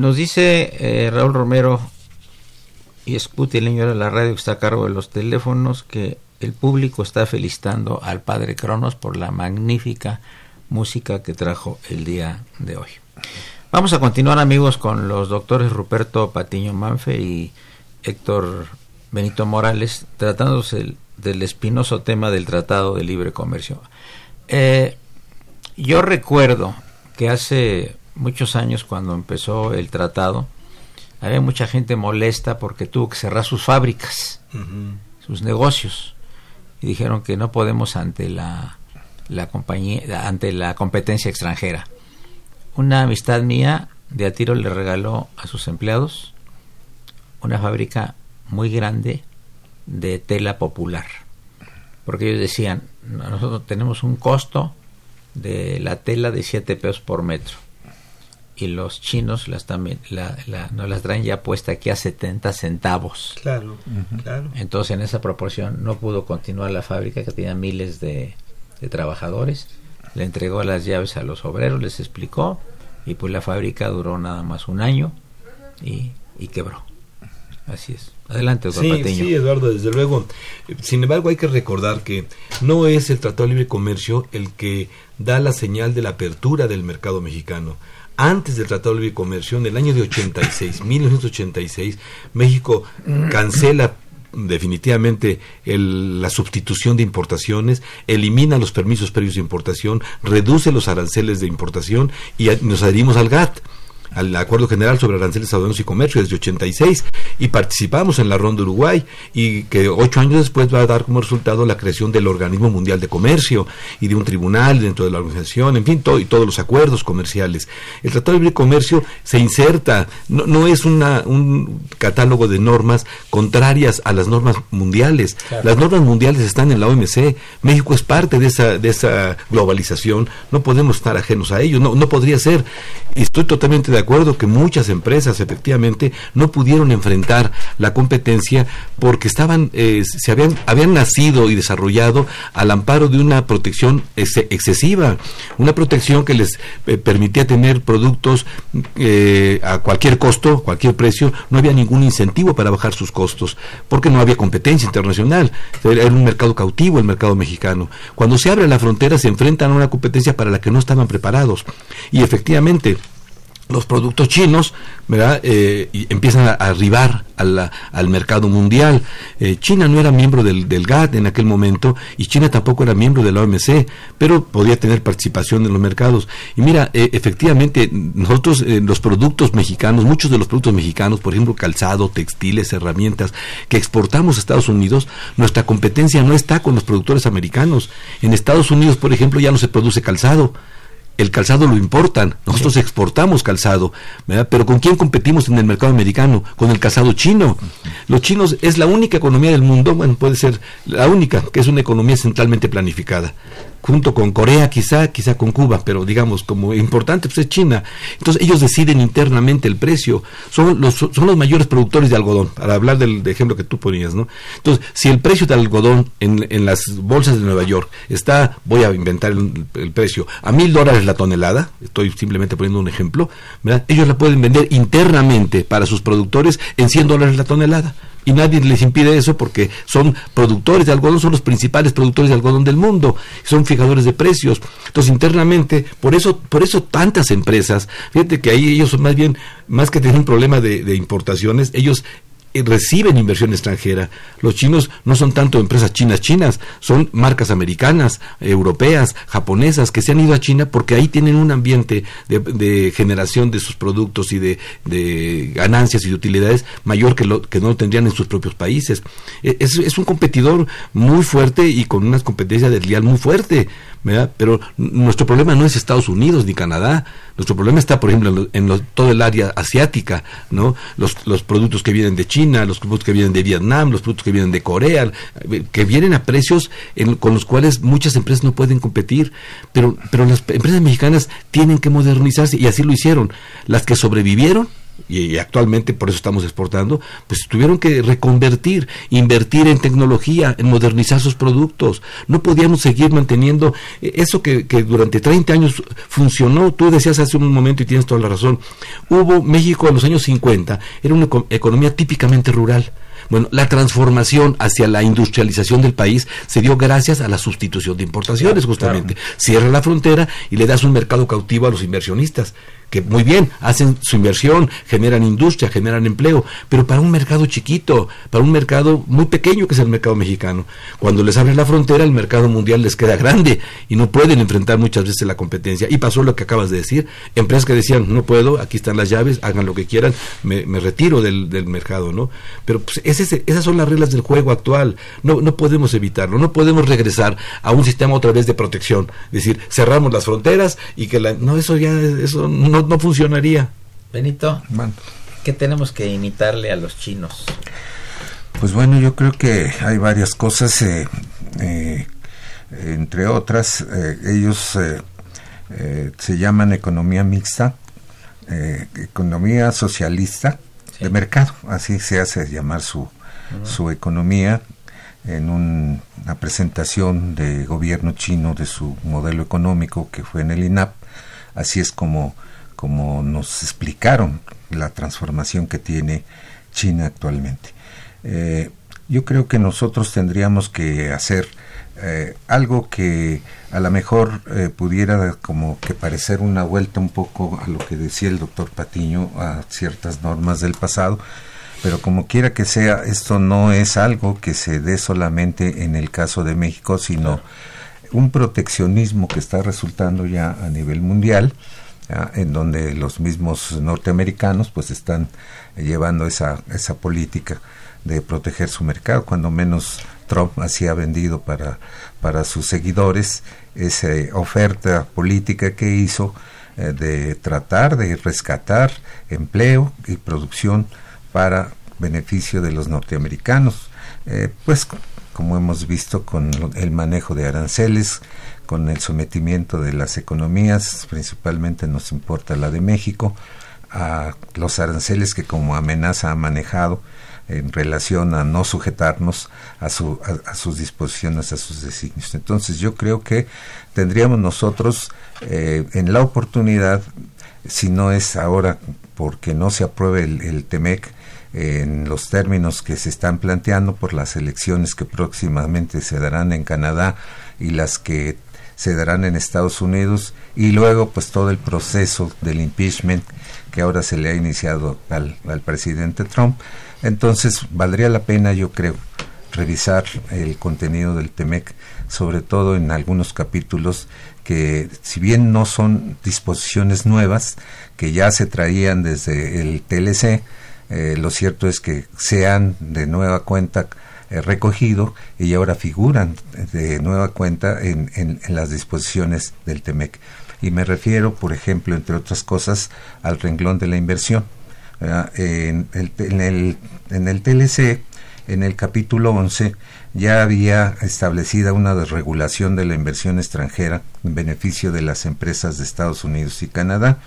Nos dice eh, Raúl Romero y Scuti, el niño de la radio que está a cargo de los teléfonos, que el público está felicitando al padre Cronos por la magnífica música que trajo el día de hoy. Vamos a continuar amigos con los doctores Ruperto Patiño Manfe y Héctor Benito Morales, tratándose el- del espinoso tema del Tratado de Libre Comercio. Eh, yo recuerdo que hace muchos años cuando empezó el tratado, había mucha gente molesta porque tuvo que cerrar sus fábricas, sus negocios, y dijeron que no podemos ante la, la compañía, ante la competencia extranjera. Una amistad mía de a tiro le regaló a sus empleados una fábrica muy grande de tela popular. Porque ellos decían, nosotros tenemos un costo de la tela de 7 pesos por metro. Y los chinos las también, la, la- nos las traen ya puesta aquí a 70 centavos. Claro, claro. Entonces en esa proporción no pudo continuar la fábrica que tenía miles de, de trabajadores. Le entregó las llaves a los obreros, les explicó y pues la fábrica duró nada más un año y, y quebró. Así es. Adelante, doctor Sí, sí, Eduardo, desde luego. Sin embargo, hay que recordar que no es el Tratado de Libre Comercio el que da la señal de la apertura del mercado mexicano. Antes del Tratado de Libre Comercio, en el año de 86, 1986, México cancela definitivamente el- la sustitución de importaciones, elimina los permisos previos de importación, reduce los aranceles de importación y nos adherimos al GATT al Acuerdo General sobre Aranceles Aduanos y Comercio desde 86 y participamos en la Ronda Uruguay y que ocho años después va a dar como resultado la creación del Organismo Mundial de Comercio y de un tribunal dentro de la organización, en fin, todo, y todos los acuerdos comerciales. El Tratado de Libre Comercio se inserta, no, no es una, un catálogo de normas contrarias a las normas mundiales. Las normas mundiales están en la OMC, México es parte de esa, de esa globalización, no podemos estar ajenos a ello, no, no podría ser. Y estoy totalmente de acuerdo que muchas empresas efectivamente no pudieron enfrentar la competencia porque estaban, eh, se habían, habían nacido y desarrollado al amparo de una protección ex- excesiva, una protección que les eh, permitía tener productos eh, a cualquier costo, cualquier precio, no había ningún incentivo para bajar sus costos, porque no había competencia internacional, era un mercado cautivo el mercado mexicano. Cuando se abre la frontera se enfrentan a una competencia para la que no estaban preparados y efectivamente los productos chinos ¿verdad? Eh, y empiezan a arribar al mercado mundial. Eh, China no era miembro del, del GATT en aquel momento y China tampoco era miembro de la OMC, pero podía tener participación en los mercados. Y mira, eh, efectivamente, nosotros, eh, los productos mexicanos, muchos de los productos mexicanos, por ejemplo, calzado, textiles, herramientas, que exportamos a Estados Unidos, nuestra competencia no está con los productores americanos. En Estados Unidos, por ejemplo, ya no se produce calzado el calzado lo importan, nosotros exportamos calzado, ¿verdad? pero ¿con quién competimos en el mercado americano? Con el calzado chino. Los chinos es la única economía del mundo, bueno, puede ser la única, que es una economía centralmente planificada, junto con Corea quizá, quizá con Cuba, pero digamos como importante pues es China. Entonces ellos deciden internamente el precio, son los, son los mayores productores de algodón, para hablar del de ejemplo que tú ponías, ¿no? Entonces, si el precio del algodón en, en las bolsas de Nueva York está, voy a inventar el, el precio, a mil dólares la tonelada, estoy simplemente poniendo un ejemplo, ¿verdad? ellos la pueden vender internamente para sus productores en 100 dólares la tonelada. Y nadie les impide eso porque son productores de algodón, son los principales productores de algodón del mundo, son fijadores de precios. Entonces internamente, por eso, por eso tantas empresas, fíjate que ahí ellos son más bien, más que tener un problema de, de importaciones, ellos reciben inversión extranjera. Los chinos no son tanto empresas chinas chinas, son marcas americanas, europeas, japonesas que se han ido a China porque ahí tienen un ambiente de, generación de sus productos y de, ganancias y de utilidades mayor que lo que no tendrían en sus propios países. E, es, es un competidor muy fuerte y con una competencia desleal muy fuerte. Pero nuestro problema no es Estados Unidos ni Canadá, nuestro problema está, por ejemplo, en, todo el área asiática, ¿no? Los, los productos que vienen de China, los productos que vienen de Vietnam, los productos que vienen de Corea, que vienen a precios con los cuales muchas empresas no pueden competir, pero, pero las empresas mexicanas tienen que modernizarse y así lo hicieron. Las que sobrevivieron y actualmente por eso estamos exportando, pues tuvieron que reconvertir, invertir en tecnología, en modernizar sus productos. No podíamos seguir manteniendo eh, eso que, que durante 30 años funcionó. Tú decías hace un momento y tienes toda la razón. Hubo México en los años 50, era una economía típicamente rural bueno, la transformación hacia la industrialización del país se dio gracias a la sustitución de importaciones, justamente. Cierra la frontera y le das un mercado cautivo a los inversionistas que muy bien, hacen su inversión, generan industria, generan empleo, pero para un mercado chiquito, para un mercado muy pequeño que es el mercado mexicano. Cuando les abres la frontera, el mercado mundial les queda grande y no pueden enfrentar muchas veces la competencia. Y pasó lo que acabas de decir, empresas que decían, no puedo, aquí están las llaves, hagan lo que quieran, me, retiro del, mercado, ¿no? Pero pues, esas son las reglas del juego actual, no, no podemos evitarlo, no podemos regresar a un sistema otra vez de protección, decir, cerramos las fronteras y que la... No, eso ya, eso no no, funcionaría. Benito, ¿qué tenemos que imitarle a los chinos? Pues bueno, yo creo que hay varias cosas, eh, eh, entre otras, eh, ellos se llaman economía mixta, economía socialista de mercado, así se hace llamar su, su economía en una presentación de gobierno chino de su modelo económico que fue en el INAP, así es como como nos explicaron la transformación que tiene China actualmente. Eh, yo creo que nosotros tendríamos que hacer eh, algo que a lo mejor eh, pudiera como que parecer una vuelta un poco a lo que decía el doctor Patiño, a ciertas normas del pasado, pero como quiera que sea, esto no es algo que se dé solamente en el caso de México, sino un proteccionismo que está resultando ya a nivel mundial en donde los mismos norteamericanos pues están llevando esa, esa política de proteger su mercado, cuando menos Trump así ha vendido para, para sus seguidores esa oferta política que hizo eh, de tratar de rescatar empleo y producción para beneficio de los norteamericanos. Eh, pues como hemos visto con el manejo de aranceles, con el sometimiento de las economías, principalmente nos importa la de México, a los aranceles que como amenaza ha manejado en relación a no sujetarnos a, su, a, sus disposiciones, a sus designios. Entonces yo creo que tendríamos nosotros eh, en la oportunidad, si no es ahora porque no se apruebe el, el TEMEC, en los términos que se están planteando por las elecciones que próximamente se darán en Canadá y las que se darán en Estados Unidos y luego pues todo el proceso del impeachment que ahora se le ha iniciado al, al presidente Trump. Entonces valdría la pena, yo creo, revisar el contenido del TEMEC, sobre todo en algunos capítulos que si bien no son disposiciones nuevas, que ya se traían desde el TLC, eh, lo cierto es que se han de nueva cuenta eh, recogido y ahora figuran de nueva cuenta en, en, las disposiciones del TEMEC. Y me refiero, por ejemplo, entre otras cosas, al renglón de la inversión. En el, en, el, en el TLC, en el capítulo 11, ya había establecida una desregulación de la inversión extranjera en beneficio de las empresas de Estados Unidos y Canadá.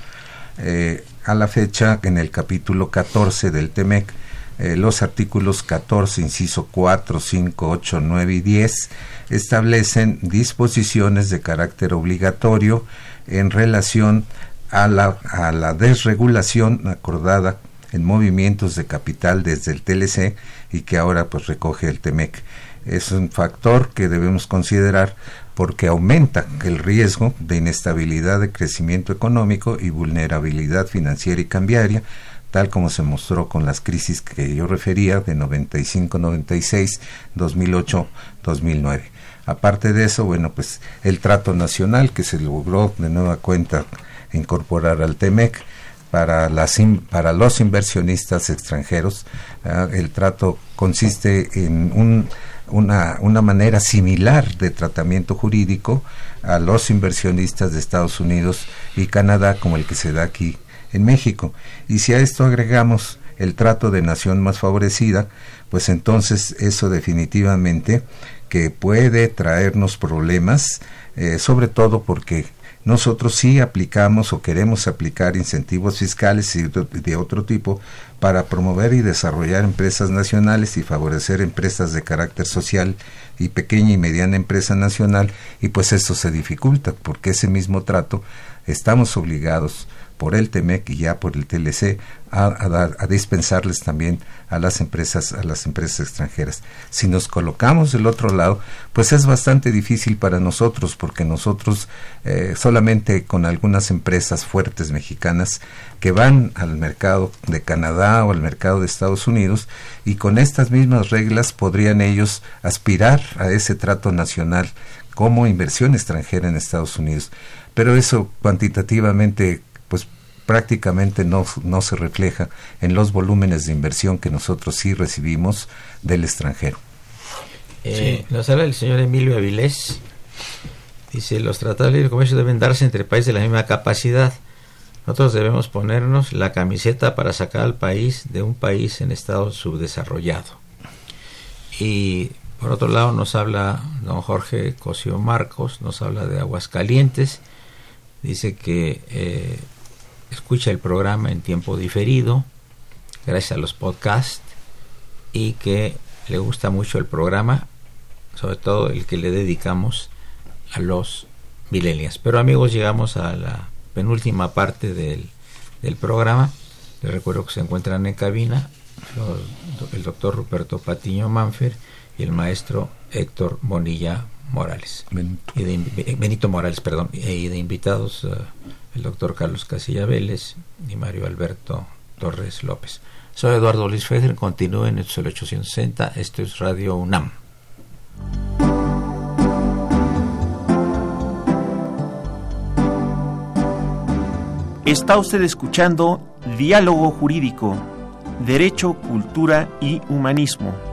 Eh, a la fecha, en el capítulo 14 del TEMEC, eh, los artículos 14, inciso 4, 5, 8, 9 y 10 establecen disposiciones de carácter obligatorio en relación a la, a la desregulación acordada en movimientos de capital desde el TLC y que ahora pues recoge el TEMEC. Es un factor que debemos considerar porque aumenta el riesgo de inestabilidad de crecimiento económico y vulnerabilidad financiera y cambiaria, tal como se mostró con las crisis que yo refería de 95-96, 2008-2009. Aparte de eso, bueno, pues el trato nacional que se logró de nueva cuenta incorporar al TEMEC para, las, para los inversionistas extranjeros, el trato consiste en un una, una manera similar de tratamiento jurídico a los inversionistas de Estados Unidos y Canadá como el que se da aquí en México. Y si a esto agregamos el trato de nación más favorecida, pues entonces eso definitivamente que puede traernos problemas, eh, sobre todo porque nosotros sí aplicamos o queremos aplicar incentivos fiscales y de otro tipo para promover y desarrollar empresas nacionales y favorecer empresas de carácter social y pequeña y mediana empresa nacional y pues esto se dificulta porque ese mismo trato estamos obligados por el TEMEC y ya por el TLC a, a, dispensarles también a las empresas a las empresas extranjeras. Si nos colocamos del otro lado, pues es bastante difícil para nosotros porque nosotros eh, solamente con algunas empresas fuertes mexicanas que van al mercado de Canadá o al mercado de Estados Unidos y con estas mismas reglas podrían ellos aspirar a ese trato nacional como inversión extranjera en Estados Unidos. Pero eso cuantitativamente pues prácticamente no, no se refleja en los volúmenes de inversión que nosotros sí recibimos del extranjero. Eh, Nos habla el señor Emilio Avilés. Dice, los tratados de libre comercio deben darse entre países de la misma capacidad. Nosotros debemos ponernos la camiseta para sacar al país de un país en estado subdesarrollado. Y por otro lado nos habla don Jorge Cosio Marcos, nos habla de Aguascalientes. Dice que eh, escucha el programa en tiempo diferido, gracias a los podcasts, y que le gusta mucho el programa, sobre todo el que le dedicamos a los millennials. Pero amigos, llegamos a la penúltima parte del, del programa. Les recuerdo que se encuentran en cabina el doctor Ruperto Patiño Manfer y el maestro Héctor Bonilla Morales. Benito, y de, Benito Morales, perdón, y de invitados... Uh, el doctor Carlos Casilla Vélez y Mario Alberto Torres López. Soy Eduardo Luis Fejer, continúen en el 860, esto es Radio UNAM. Está usted escuchando Diálogo Jurídico, Derecho, Cultura y Humanismo.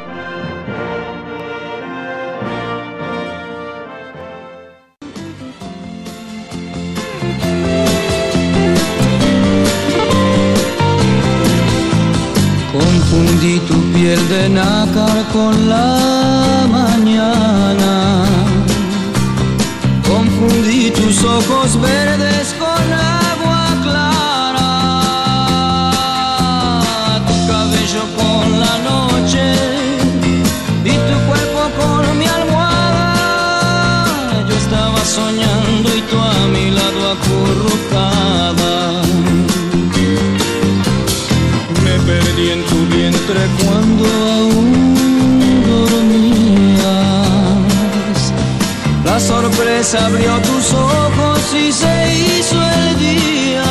Sorpresa abrió tus ojos y se hizo el día.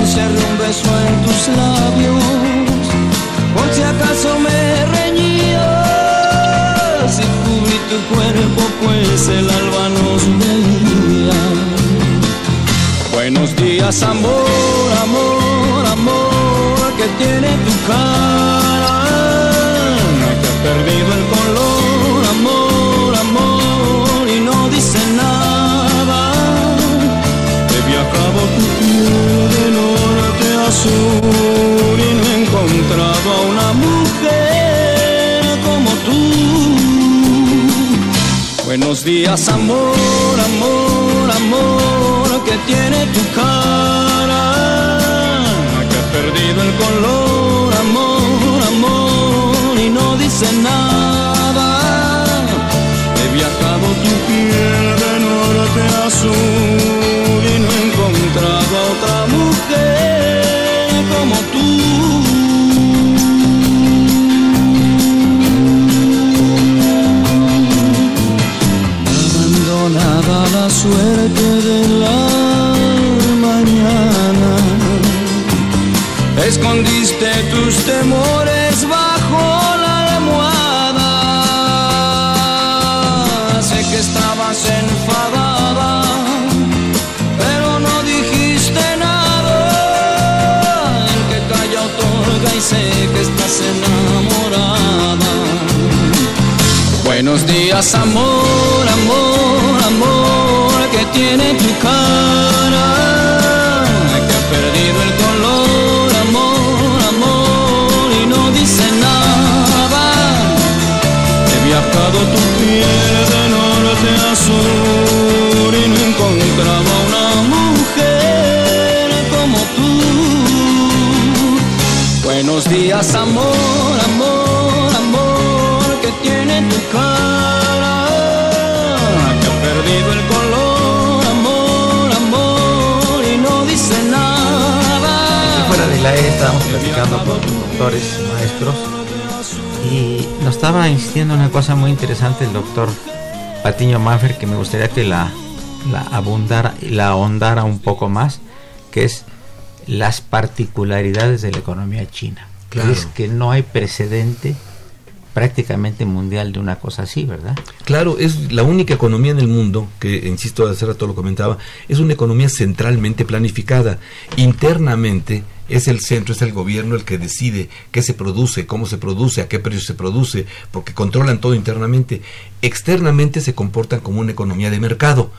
Encerré un beso en tus labios, por si acaso me reñías. Y cubrí tu cuerpo, pues el alba nos veía. Buenos días, amor, amor, amor, que tiene tu cara. Días, amor, amor, amor, que tiene tu cara, que ha perdido el color, amor, amor, y no dice nada. He viajado tu piel de norte a sur escondiste tus temores bajo la almohada. Sé que estabas enfadada, pero no dijiste nada. El que calla otorga y sé que estás enamorada. Buenos días, amor, amor, amor, que tiene tu cara, del aire estábamos platicando con doctores, maestros, y nos estaba insistiendo una cosa muy interesante el doctor Patiño Maffer que me gustaría que la, la abundara, la ahondara un poco más, que es las particularidades de la economía china. Claro. Es que no hay precedente prácticamente mundial de una cosa así, ¿verdad? Claro, es la única economía en el mundo, que insisto, hace rato lo comentaba, es una economía centralmente planificada. Internamente es el centro, es el gobierno el que decide qué se produce, cómo se produce, a qué precio se produce, porque controlan todo internamente. Externamente se comportan como una economía de mercado,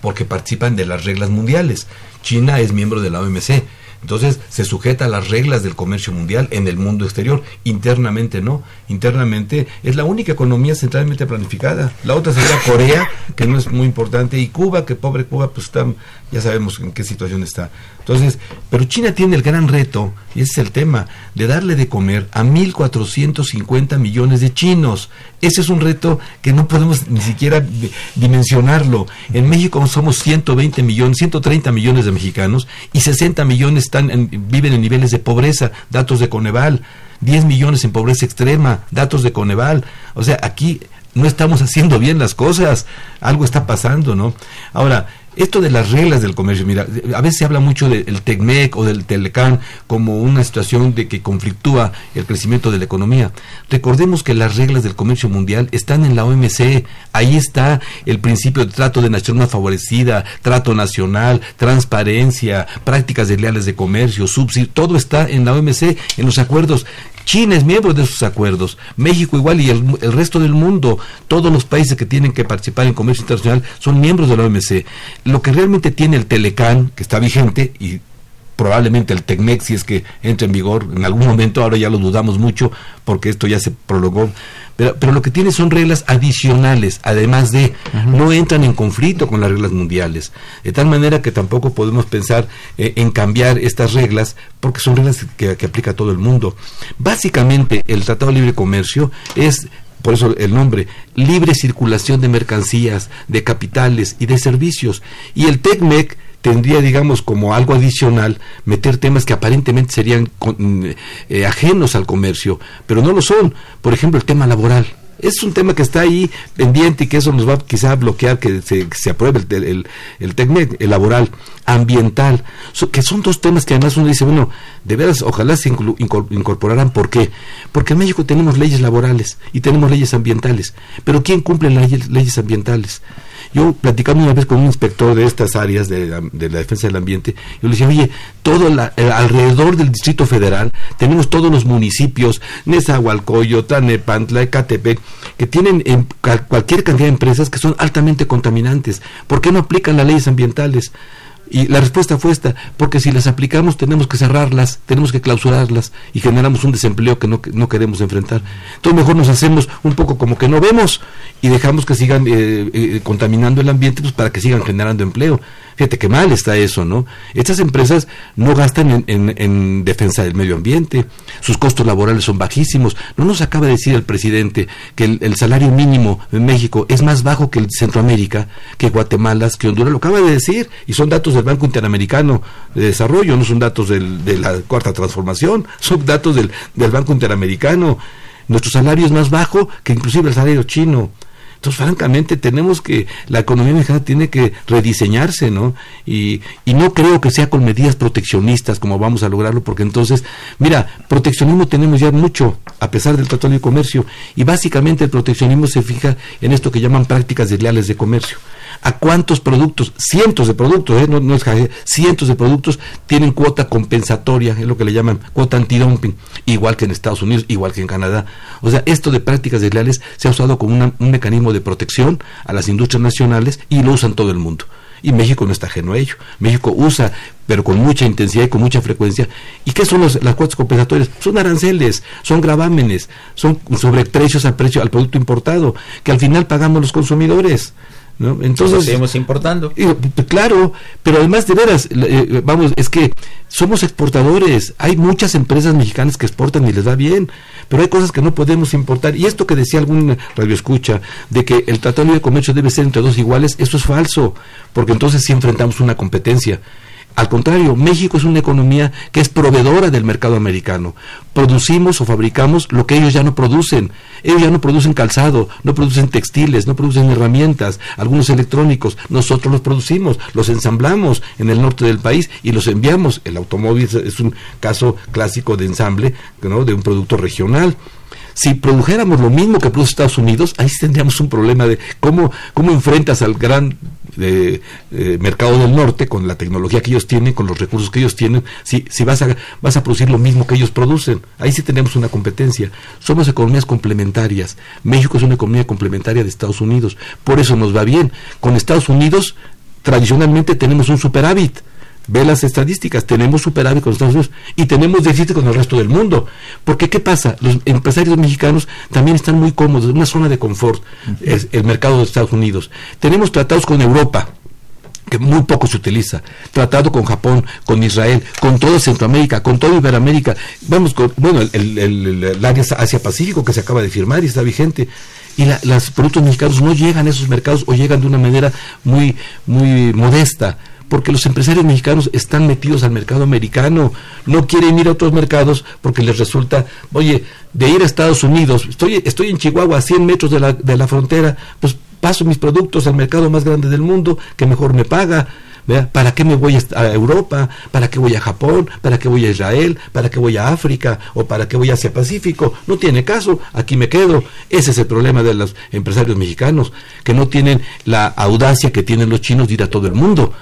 porque participan de las reglas mundiales. China es miembro de la OMC. Entonces se sujeta a las reglas del comercio mundial en el mundo exterior, internamente no. Internamente es la única economía centralmente planificada. La otra sería Corea, que no es muy importante, y Cuba, que pobre Cuba, pues está, ya sabemos en qué situación está. Entonces, pero China tiene el gran reto, y ese es el tema, de darle de comer a 1.450 millones de chinos. Ese es un reto que no podemos ni siquiera di- dimensionarlo. En México somos 120 millones, 130 millones de mexicanos y 60 millones están en- viven en niveles de pobreza, datos de Coneval. 10 millones en pobreza extrema, datos de Coneval. O sea, aquí no estamos haciendo bien las cosas, algo está pasando, ¿no? Ahora, esto de las reglas del comercio, mira, a veces se habla mucho del TECMEC o del Telecán como una situación de que conflictúa el crecimiento de la economía. Recordemos que las reglas del comercio mundial están en la OMC, ahí está el principio de trato de nación más favorecida, trato nacional, transparencia, prácticas desleales de comercio, subsidio, todo está en la OMC, en los acuerdos. China es miembro de esos acuerdos, México igual y el resto del mundo, todos los países que tienen que participar en comercio internacional son miembros de la OMC. Lo que realmente tiene el Telecán, que está vigente, y probablemente el TECMEC, si es que entra en vigor en algún momento, ahora ya lo dudamos mucho porque esto ya se prolongó, pero, pero lo que tiene son reglas adicionales, además de, no entran en conflicto con las reglas mundiales, de tal manera que tampoco podemos pensar eh, en cambiar estas reglas porque son reglas que, que aplica a todo el mundo. Básicamente, el Tratado de Libre Comercio es por eso el nombre, libre circulación de mercancías, de capitales y de servicios. Y el TECMEC tendría, digamos, como algo adicional, meter temas que aparentemente serían con- eh, ajenos al comercio, pero no lo son. Por ejemplo, el tema laboral. Es un tema que está ahí pendiente y que eso nos va quizá a bloquear que se, se apruebe el, el, el el laboral, ambiental, que son dos temas que además uno dice, bueno, de veras, ojalá se inclu- incor- incorporaran. ¿Por qué? Porque en México tenemos leyes laborales y tenemos leyes ambientales, pero ¿quién cumple las leyes ambientales? Yo platicando una vez con un inspector de estas áreas de, la- de la defensa del ambiente, yo le decía, oye, todo la- eh, alrededor del Distrito Federal tenemos todos los municipios, Nezahualcóyotl, Tlanepantla, Ecatepec, que tienen en ca- cualquier cantidad de empresas que son altamente contaminantes. ¿Por qué no aplican las leyes ambientales? Y la respuesta fue esta, porque si las aplicamos tenemos que cerrarlas, tenemos que clausurarlas y generamos un desempleo que no, no queremos enfrentar. Entonces mejor nos hacemos un poco como que no vemos y dejamos que sigan eh, eh, contaminando el ambiente pues, para que sigan generando empleo. Fíjate qué mal está eso, ¿no? Estas empresas no gastan en, en- en defensa del medio ambiente, sus costos laborales son bajísimos. No nos acaba de decir el presidente que el, salario mínimo en México es más bajo que el Centroamérica, que Guatemala, que Honduras, lo acaba de decir, y son datos del Banco Interamericano de Desarrollo, no son datos del- de la Cuarta Transformación, son datos del, del Banco Interamericano. Nuestro salario es más bajo que inclusive el salario chino. Entonces, francamente, tenemos que, la economía mexicana tiene que rediseñarse, ¿no? Y, y no creo que sea con medidas proteccionistas como vamos a lograrlo, porque entonces, mira, proteccionismo tenemos ya mucho, a pesar del Tratado de Comercio, y básicamente el proteccionismo se fija en esto que llaman prácticas desleales de comercio. ¿A cuántos productos, cientos de productos, eh, no, no es cientos de productos tienen cuota compensatoria, es lo que le llaman cuota antidumping, igual que en Estados Unidos, igual que en Canadá? O sea, esto de prácticas desleales se ha usado como un mecanismo de protección a las industrias nacionales y lo usan todo el mundo. Y México no está ajeno a ello. México usa, pero con mucha intensidad y con mucha frecuencia. ¿Y qué son los- las cuotas compensatorias? Son aranceles, son gravámenes, son sobreprecios al precio al producto importado, que al final pagamos los consumidores. Entonces, seguimos importando. Claro, pero además de veras, eh, vamos, es que somos exportadores. Hay muchas empresas mexicanas que exportan y les va bien, pero hay cosas que no podemos importar. Y esto que decía algún radio escucha, de que el Tratado de Comercio debe ser entre dos iguales, eso es falso, porque entonces sí enfrentamos una competencia. Al contrario, México es una economía que es proveedora del mercado americano. Producimos o fabricamos lo que ellos ya no producen. Ellos ya no producen calzado, no producen textiles, no producen herramientas, algunos electrónicos. Nosotros los producimos, los ensamblamos en el norte del país y los enviamos. El automóvil es- un caso clásico de ensamble ¿no? de un producto regional. Si produjéramos lo mismo que produce Estados Unidos, ahí tendríamos un problema de cómo, cómo enfrentas al gran eh, eh, mercado del norte con la tecnología que ellos tienen, con los recursos que ellos tienen, si, si vas, a, vas a producir lo mismo que ellos producen. Ahí sí tenemos una competencia. Somos economías complementarias. México es una economía complementaria de Estados Unidos. Por eso nos va bien. Con Estados Unidos, tradicionalmente tenemos un superávit. Ve las estadísticas, tenemos superávit con Estados Unidos y tenemos déficit con el resto del mundo. Porque, ¿qué pasa? Los empresarios mexicanos también están muy cómodos, en una zona de confort, es el mercado de Estados Unidos. Tenemos tratados con Europa, que muy poco se utiliza, tratado con Japón, con Israel, con toda Centroamérica, con toda Iberoamérica, vamos con, bueno, el, el- el- el área Asia-Pacífico que se acaba de firmar y está vigente. Y la- los productos mexicanos no llegan a esos mercados o llegan de una manera muy, muy modesta porque los empresarios mexicanos están metidos al mercado americano, no quieren ir a otros mercados porque les resulta, oye, de ir a Estados Unidos, estoy, estoy en Chihuahua a 100 metros de la, de la frontera, pues paso mis productos al mercado más grande del mundo, que mejor me paga. ¿Para qué me voy a Europa? ¿Para qué voy a Japón? ¿Para qué voy a Israel? ¿Para qué voy a África? ¿O para qué voy a Asia Pacífico? No tiene caso, aquí me quedo. Ese es el problema de los empresarios mexicanos, que no tienen la audacia que tienen los chinos de ir a todo el mundo.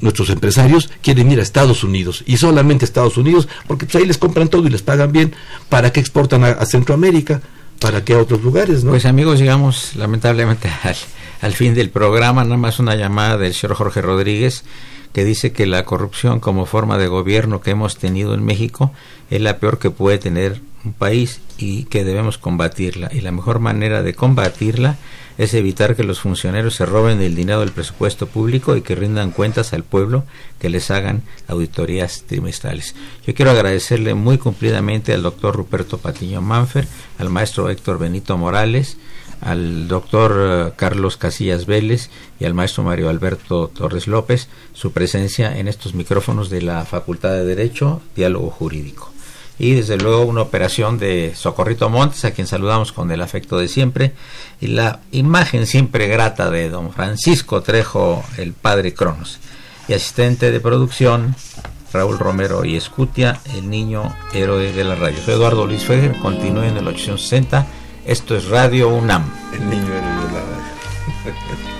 Nuestros empresarios quieren ir a Estados Unidos y solamente Estados Unidos porque pues, ahí les compran todo y les pagan bien. ¿Para qué exportan a, a Centroamérica? ¿Para qué a otros lugares? ¿no? Pues amigos, llegamos lamentablemente al, al fin del programa. Nada más una llamada del señor Jorge Rodríguez que dice que la corrupción como forma de gobierno que hemos tenido en México es la peor que puede tener un país y que debemos combatirla. Y la mejor manera de combatirla es evitar que los funcionarios se roben el dinero del presupuesto público y que rindan cuentas al pueblo, que les hagan auditorías trimestrales. Yo quiero agradecerle muy cumplidamente al doctor Ruperto Patiño Manfer, al maestro Héctor Benito Morales, al doctor eh, Carlos Casillas Vélez y al maestro Mario Alberto Torres López su presencia en estos micrófonos de la Facultad de Derecho, Diálogo Jurídico. Y desde luego una operación de Socorrito Montes, a quien saludamos con el afecto de siempre, y la imagen siempre grata de don Francisco Trejo, el padre Cronos, y asistente de producción Raúl Romero y Escutia, el niño héroe de la radio. Eduardo Luis Feger, continúe en el 860. Esto es Radio UNAM. El niño héroe de la radio.